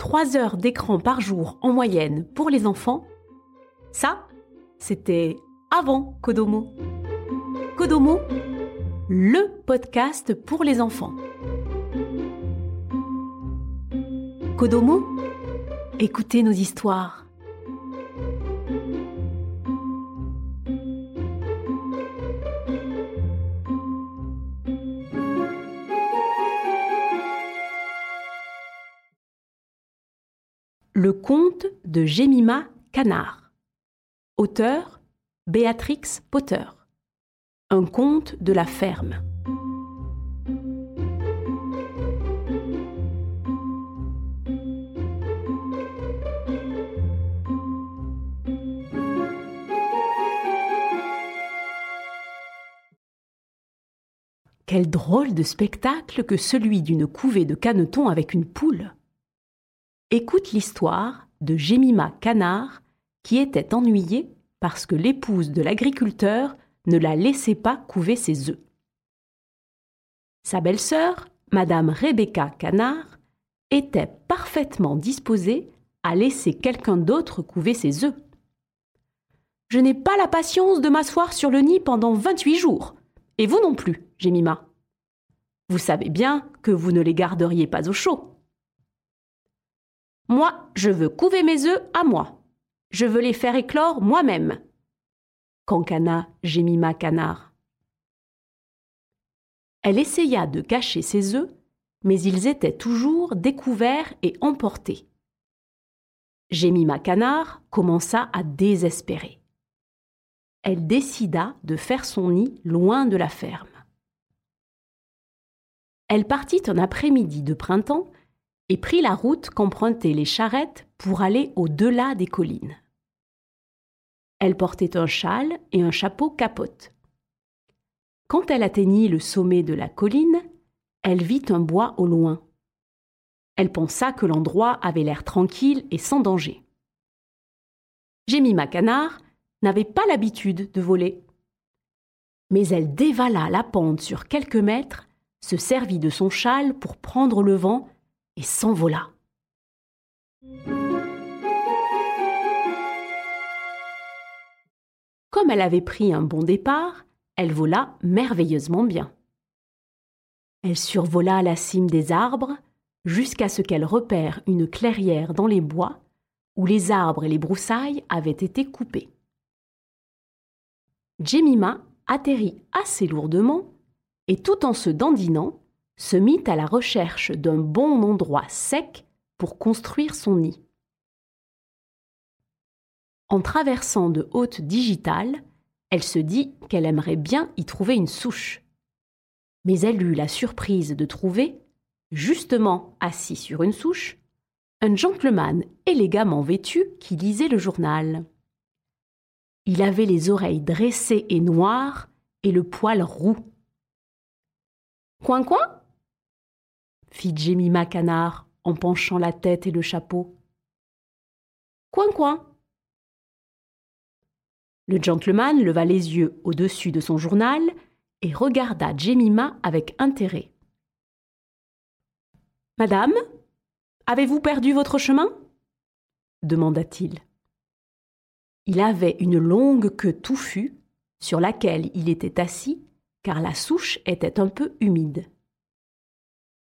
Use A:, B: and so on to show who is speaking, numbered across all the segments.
A: 3 heures d'écran par jour en moyenne pour les enfants, ça, c'était avant Kodomo. Kodomo, le podcast pour les enfants. Kodomo, écoutez nos histoires. Le conte de Jemima Canard. Auteur Béatrix Potter. Un conte de la ferme. Quel drôle de spectacle que celui d'une couvée de canetons avec une poule. Écoute l'histoire de Jemima Canard qui était ennuyée parce que l'épouse de l'agriculteur ne la laissait pas couver ses œufs. Sa belle-sœur, Madame Rebecca Canard, était parfaitement disposée à laisser quelqu'un d'autre couver ses œufs. Je n'ai pas la patience de m'asseoir sur le nid pendant 28 jours, et vous non plus, Jemima. Vous savez bien que vous ne les garderiez pas au chaud. Moi, je veux couver mes œufs à moi. Je veux les faire éclore moi-même. Cancana Jemima Canard. Elle essaya de cacher ses œufs, mais ils étaient toujours découverts et emportés. Jemima Canard commença à désespérer. Elle décida de faire son nid loin de la ferme. Elle partit un après-midi de printemps et prit la route qu'empruntaient les charrettes pour aller au-delà des collines. Elle portait un châle et un chapeau capote. Quand elle atteignit le sommet de la colline, elle vit un bois au loin. Elle pensa que l'endroit avait l'air tranquille et sans danger. Jemima Canard n'avait pas l'habitude de voler. Mais elle dévala la pente sur quelques mètres, se servit de son châle pour prendre le vent et s'envola. Comme elle avait pris un bon départ, elle vola merveilleusement bien. Elle survola la cime des arbres jusqu'à ce qu'elle repère une clairière dans les bois où les arbres et les broussailles avaient été coupés. Jemima atterrit assez lourdement et tout en se dandinant, se mit à la recherche d'un bon endroit sec pour construire son nid. En traversant de hautes digitales, elle se dit qu'elle aimerait bien y trouver une souche. Mais elle eut la surprise de trouver, justement assis sur une souche, un gentleman élégamment vêtu qui lisait le journal. Il avait les oreilles dressées et noires et le poil roux. Coin coin? Fit Jemima Canard en penchant la tête et le chapeau. Coin coin. Le gentleman leva les yeux au-dessus de son journal et regarda Jemima avec intérêt. Madame, avez-vous perdu votre chemin? demanda-t-il. Il avait une longue queue touffue sur laquelle il était assis car la souche était un peu humide.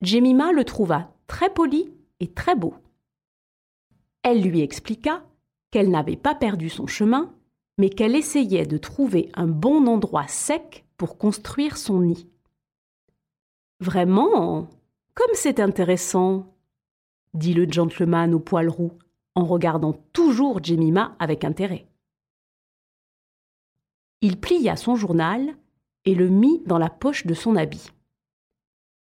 A: Jemima le trouva très poli et très beau. Elle lui expliqua qu'elle n'avait pas perdu son chemin, mais qu'elle essayait de trouver un bon endroit sec pour construire son nid. Vraiment, comme c'est intéressant, dit le gentleman au poil roux, en regardant toujours Jemima avec intérêt. Il plia son journal et le mit dans la poche de son habit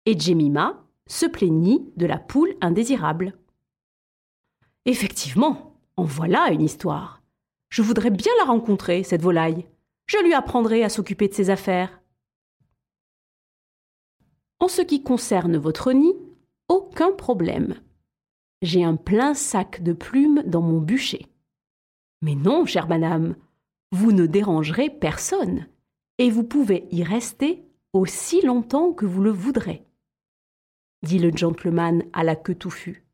A: et Jemima se plaignit de la poule indésirable. Effectivement, en voilà une histoire. Je voudrais bien la rencontrer, cette volaille. Je lui apprendrai à s'occuper de ses affaires. En ce qui concerne votre nid, aucun problème. J'ai un plein sac de plumes dans mon bûcher. Mais non, chère madame, vous ne dérangerez personne, et vous pouvez y rester aussi longtemps que vous le voudrez dit le gentleman à la queue touffue.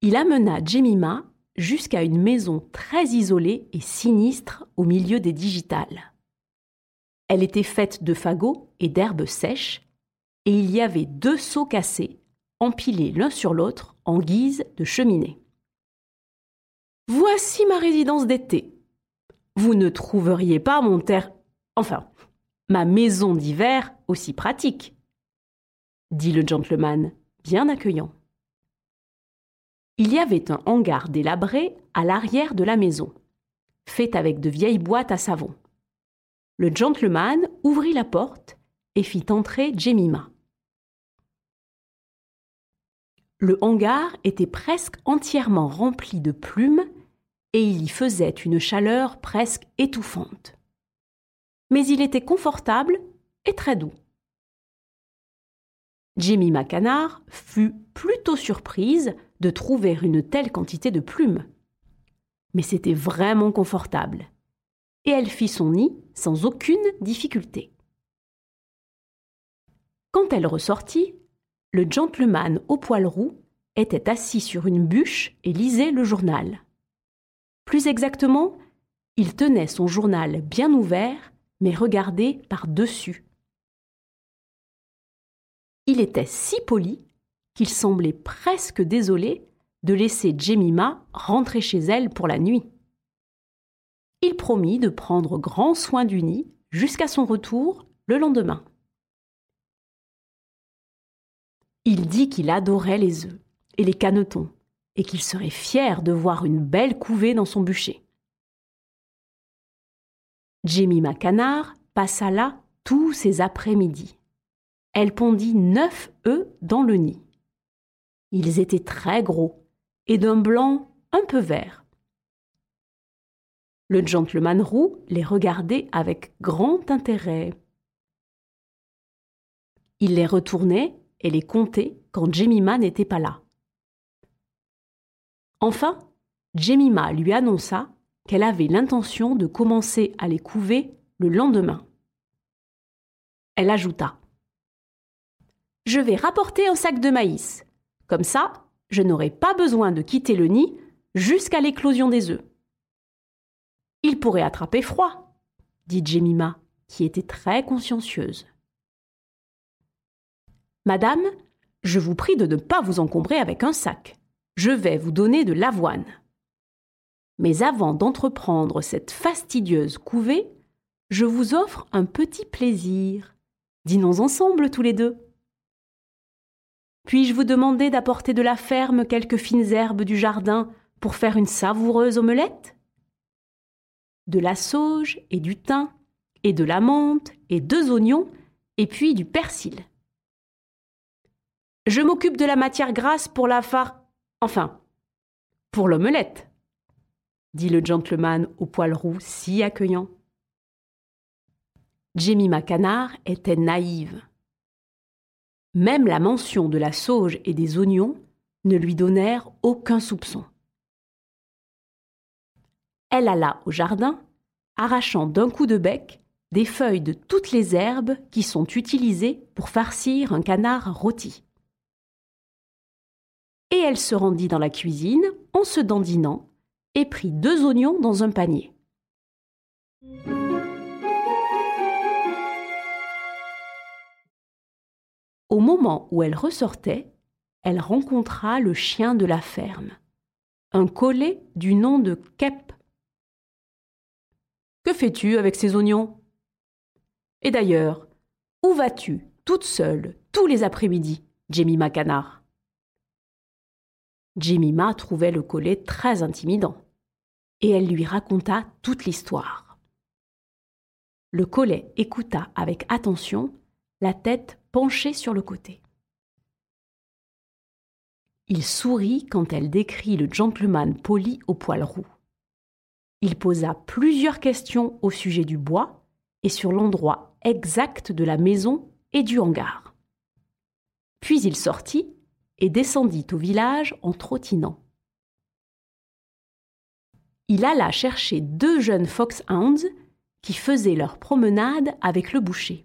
A: Il amena Jemima jusqu'à une maison très isolée et sinistre au milieu des digitales. Elle était faite de fagots et d'herbes sèches, et il y avait deux seaux cassés, empilés l'un sur l'autre en guise de cheminée. Voici ma résidence d'été. Vous ne trouveriez pas mon terre. Enfin, ma maison d'hiver aussi pratique, dit le gentleman, bien accueillant. Il y avait un hangar délabré à l'arrière de la maison, fait avec de vieilles boîtes à savon. Le gentleman ouvrit la porte et fit entrer Jemima. Le hangar était presque entièrement rempli de plumes et il y faisait une chaleur presque étouffante. Mais il était confortable et très doux. Jemima Canard fut plutôt surprise de trouver une telle quantité de plumes. Mais c'était vraiment confortable. Et elle fit son nid sans aucune difficulté. Quand elle ressortit, le gentleman au poil roux était assis sur une bûche et lisait le journal. Plus exactement, il tenait son journal bien ouvert, mais regardé par-dessus. Il était si poli qu'il semblait presque désolé de laisser Jemima rentrer chez elle pour la nuit. Il promit de prendre grand soin du nid jusqu'à son retour le lendemain. Il dit qu'il adorait les œufs et les canetons et qu'il serait fier de voir une belle couvée dans son bûcher. Jemima Canard passa là tous ses après-midi. Elle pondit neuf œufs dans le nid. Ils étaient très gros et d'un blanc un peu vert. Le gentleman roux les regardait avec grand intérêt. Il les retournait et les comptait quand Jemima n'était pas là. Enfin, Jemima lui annonça qu'elle avait l'intention de commencer à les couver le lendemain. Elle ajouta Je vais rapporter un sac de maïs. Comme ça, je n'aurai pas besoin de quitter le nid jusqu'à l'éclosion des œufs. Il pourrait attraper froid, dit Jemima, qui était très consciencieuse. Madame, je vous prie de ne pas vous encombrer avec un sac. Je vais vous donner de l'avoine. Mais avant d'entreprendre cette fastidieuse couvée, je vous offre un petit plaisir. Dînons ensemble tous les deux. Puis-je vous demander d'apporter de la ferme quelques fines herbes du jardin pour faire une savoureuse omelette? De la sauge et du thym, et de la menthe, et deux oignons, et puis du persil. Je m'occupe de la matière grasse pour la phare. Enfin, pour l'omelette, dit le gentleman au poil roux si accueillant. Jemima Canard était naïve. Même la mention de la sauge et des oignons ne lui donnèrent aucun soupçon. Elle alla au jardin, arrachant d'un coup de bec des feuilles de toutes les herbes qui sont utilisées pour farcir un canard rôti. Et elle se rendit dans la cuisine en se dandinant prit deux oignons dans un panier. Au moment où elle ressortait, elle rencontra le chien de la ferme, un collet du nom de Kep. Que fais-tu avec ces oignons? Et d'ailleurs, où vas-tu, toute seule, tous les après-midi, Jemima Canard Jemima trouvait le collet très intimidant, et elle lui raconta toute l'histoire. Le collet écouta avec attention, la tête penché sur le côté. Il sourit quand elle décrit le gentleman poli au poil roux. Il posa plusieurs questions au sujet du bois et sur l'endroit exact de la maison et du hangar. Puis il sortit et descendit au village en trottinant. Il alla chercher deux jeunes foxhounds qui faisaient leur promenade avec le boucher.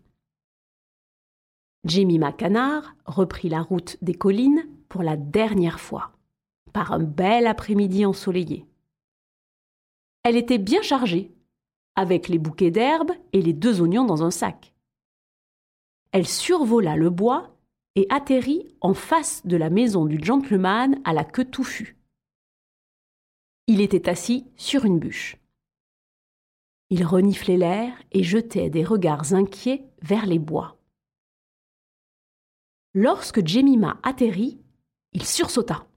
A: Jemima Canard reprit la route des collines pour la dernière fois, par un bel après-midi ensoleillé. Elle était bien chargée, avec les bouquets d'herbes et les deux oignons dans un sac. Elle survola le bois et atterrit en face de la maison du gentleman à la queue touffue. Il était assis sur une bûche. Il reniflait l'air et jetait des regards inquiets vers les bois. Lorsque Jemima atterrit, il sursauta.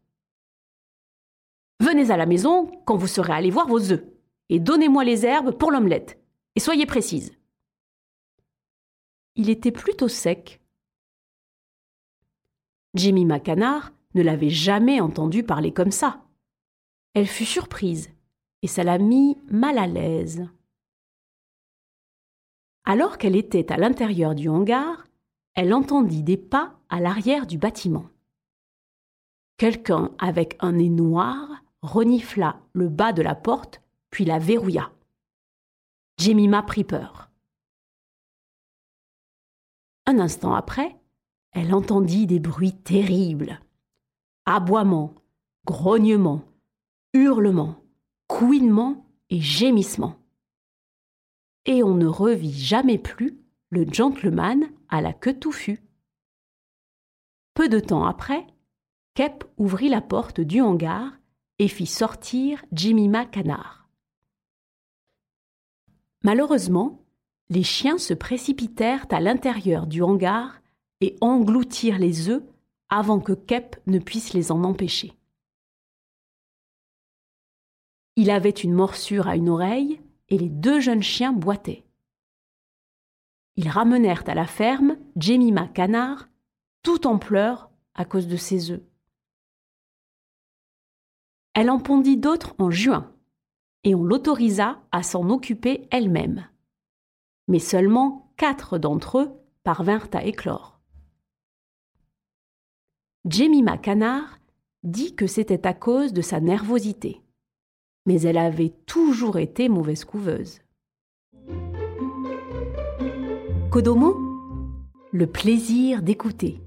A: Venez à la maison quand vous serez allé voir vos œufs, et donnez-moi les herbes pour l'omelette, et soyez précise. Il était plutôt sec. Jemima Canard ne l'avait jamais entendu parler comme ça. Elle fut surprise, et ça la mit mal à l'aise. Alors qu'elle était à l'intérieur du hangar, elle entendit des pas à l'arrière du bâtiment. Quelqu'un avec un nez noir renifla le bas de la porte, puis la verrouilla. Jemima prit peur. Un instant après, elle entendit des bruits terribles. Aboiements, grognements, hurlements, couinements et gémissements. Et on ne revit jamais plus le gentleman à la queue touffue. Peu de temps après, Kep ouvrit la porte du hangar et fit sortir Jemima Canard. Malheureusement, les chiens se précipitèrent à l'intérieur du hangar et engloutirent les œufs avant que Kep ne puisse les en empêcher. Il avait une morsure à une oreille et les deux jeunes chiens boitaient. Ils ramenèrent à la ferme Jemima Canard, tout en pleurs à cause de ses œufs. Elle en pondit d'autres en juin, et on l'autorisa à s'en occuper elle-même. Mais seulement quatre d'entre eux parvinrent à éclore. Jemima Canard dit que c'était à cause de sa nervosité, mais elle avait toujours été mauvaise couveuse. Kodomo, le plaisir d'écouter.